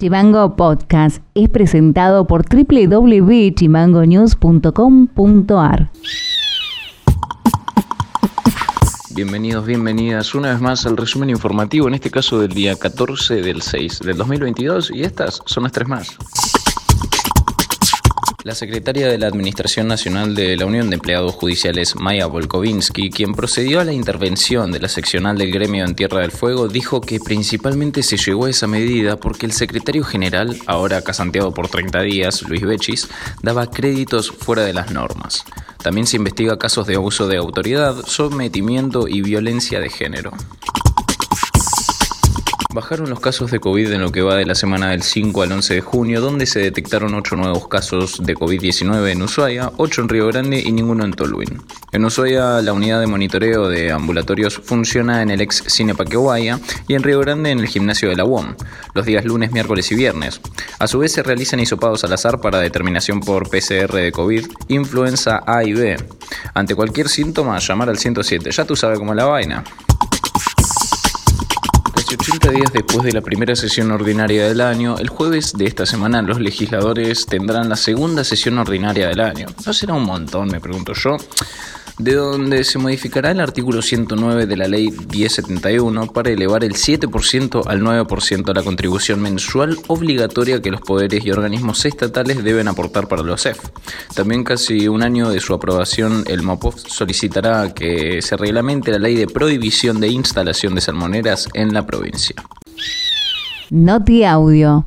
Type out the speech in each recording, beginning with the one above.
Chimango Podcast es presentado por www.chimangonews.com.ar. Bienvenidos, bienvenidas una vez más al resumen informativo, en este caso del día 14 del 6 del 2022 y estas son las tres más. La secretaria de la Administración Nacional de la Unión de Empleados Judiciales, Maya Volkovinsky, quien procedió a la intervención de la seccional del gremio en Tierra del Fuego, dijo que principalmente se llegó a esa medida porque el secretario general, ahora casanteado por 30 días, Luis Bechis, daba créditos fuera de las normas. También se investiga casos de abuso de autoridad, sometimiento y violencia de género. Bajaron los casos de COVID en lo que va de la semana del 5 al 11 de junio, donde se detectaron 8 nuevos casos de COVID-19 en Ushuaia, 8 en Río Grande y ninguno en Toluín. En Ushuaia, la unidad de monitoreo de ambulatorios funciona en el ex Cine Paquehuaya y en Río Grande en el gimnasio de la UOM, los días lunes, miércoles y viernes. A su vez, se realizan hisopados al azar para determinación por PCR de COVID, influenza A y B. Ante cualquier síntoma, llamar al 107. Ya tú sabes cómo es la vaina. 80 días después de la primera sesión ordinaria del año, el jueves de esta semana los legisladores tendrán la segunda sesión ordinaria del año. ¿No será un montón, me pregunto yo? De donde se modificará el artículo 109 de la ley 1071 para elevar el 7% al 9% la contribución mensual obligatoria que los poderes y organismos estatales deben aportar para los CEF. También casi un año de su aprobación, el MOPOF solicitará que se reglamente la ley de prohibición de instalación de salmoneras en la provincia. Noti Audio.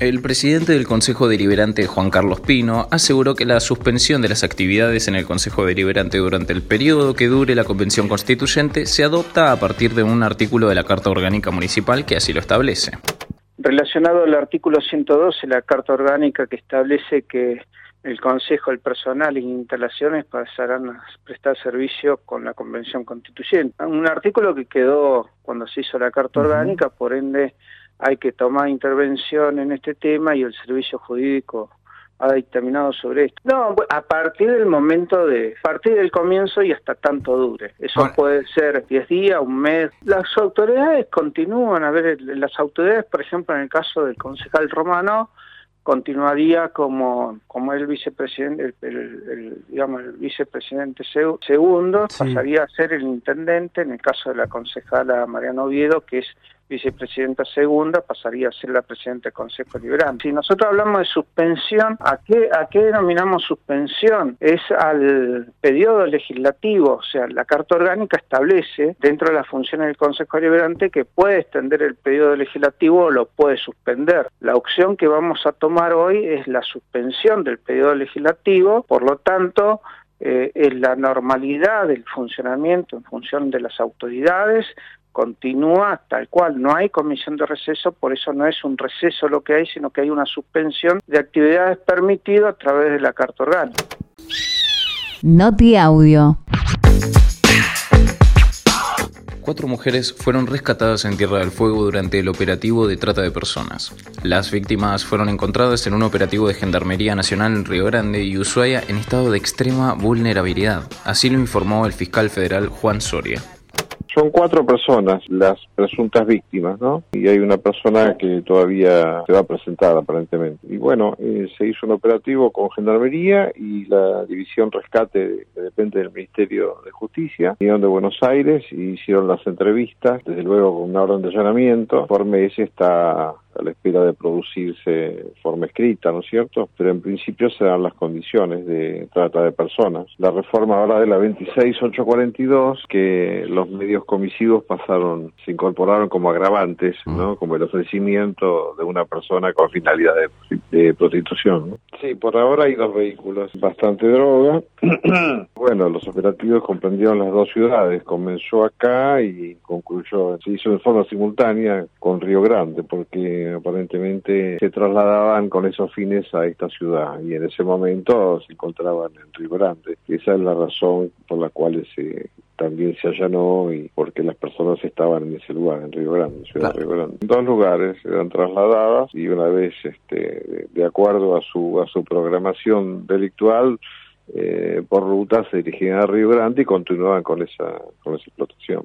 El presidente del Consejo Deliberante, Juan Carlos Pino, aseguró que la suspensión de las actividades en el Consejo Deliberante durante el periodo que dure la Convención Constituyente se adopta a partir de un artículo de la Carta Orgánica Municipal que así lo establece. Relacionado al artículo 112 de la Carta Orgánica que establece que el Consejo, el personal y instalaciones pasarán a prestar servicio con la Convención Constituyente. Un artículo que quedó cuando se hizo la Carta Orgánica, por ende hay que tomar intervención en este tema y el servicio jurídico ha dictaminado sobre esto. No, a partir del momento de, a partir del comienzo y hasta tanto dure. Eso puede ser 10 días, un mes. Las autoridades continúan, a ver, las autoridades, por ejemplo, en el caso del concejal romano, continuaría como, como el vicepresidente, el, digamos, el vicepresidente segundo, pasaría a ser el intendente, en el caso de la concejala Mariano Oviedo, que es vicepresidenta segunda, pasaría a ser la presidenta del Consejo Liberal. Si nosotros hablamos de suspensión, ¿a qué, ¿a qué denominamos suspensión? Es al periodo legislativo, o sea, la Carta Orgánica establece dentro de las funciones del Consejo Liberante que puede extender el periodo legislativo o lo puede suspender. La opción que vamos a tomar hoy es la suspensión del periodo legislativo, por lo tanto, eh, es la normalidad del funcionamiento en función de las autoridades, continúa tal cual, no hay comisión de receso, por eso no es un receso lo que hay, sino que hay una suspensión de actividades permitidas a través de la carta orgánica. Noti Audio. Cuatro mujeres fueron rescatadas en Tierra del Fuego durante el operativo de trata de personas. Las víctimas fueron encontradas en un operativo de Gendarmería Nacional en Río Grande y Ushuaia en estado de extrema vulnerabilidad. Así lo informó el fiscal federal Juan Soria. Son cuatro personas las presuntas víctimas, ¿no? Y hay una persona que todavía se va a presentar aparentemente. Y bueno, eh, se hizo un operativo con Gendarmería y la División Rescate, que depende del Ministerio de Justicia, vinieron de Buenos Aires y hicieron las entrevistas, desde luego con una orden de allanamiento. Por mes está a la espera de producirse de forma escrita, ¿no es cierto? Pero en principio se dan las condiciones de trata de personas. La reforma ahora de la 26842, que los medios comisivos pasaron, se incorporaron como agravantes, ¿no? Mm. Como el ofrecimiento de una persona con finalidad de, prostitución, ¿no? Sí, por ahora hay dos vehículos, bastante droga. bueno, los operativos comprendieron las dos ciudades, comenzó acá y concluyó, se hizo de forma simultánea con Río Grande, porque aparentemente se trasladaban con esos fines a esta ciudad y en ese momento se encontraban en Río Grande. Esa es la razón por la cual se, también se allanó y porque las personas estaban en ese lugar, en Río Grande, ciudad de Río Grande. Dos lugares eran trasladadas y una vez este, de acuerdo a su, a su programación delictual, eh, por ruta se dirigían a Río Grande y continuaban con esa, con esa explotación.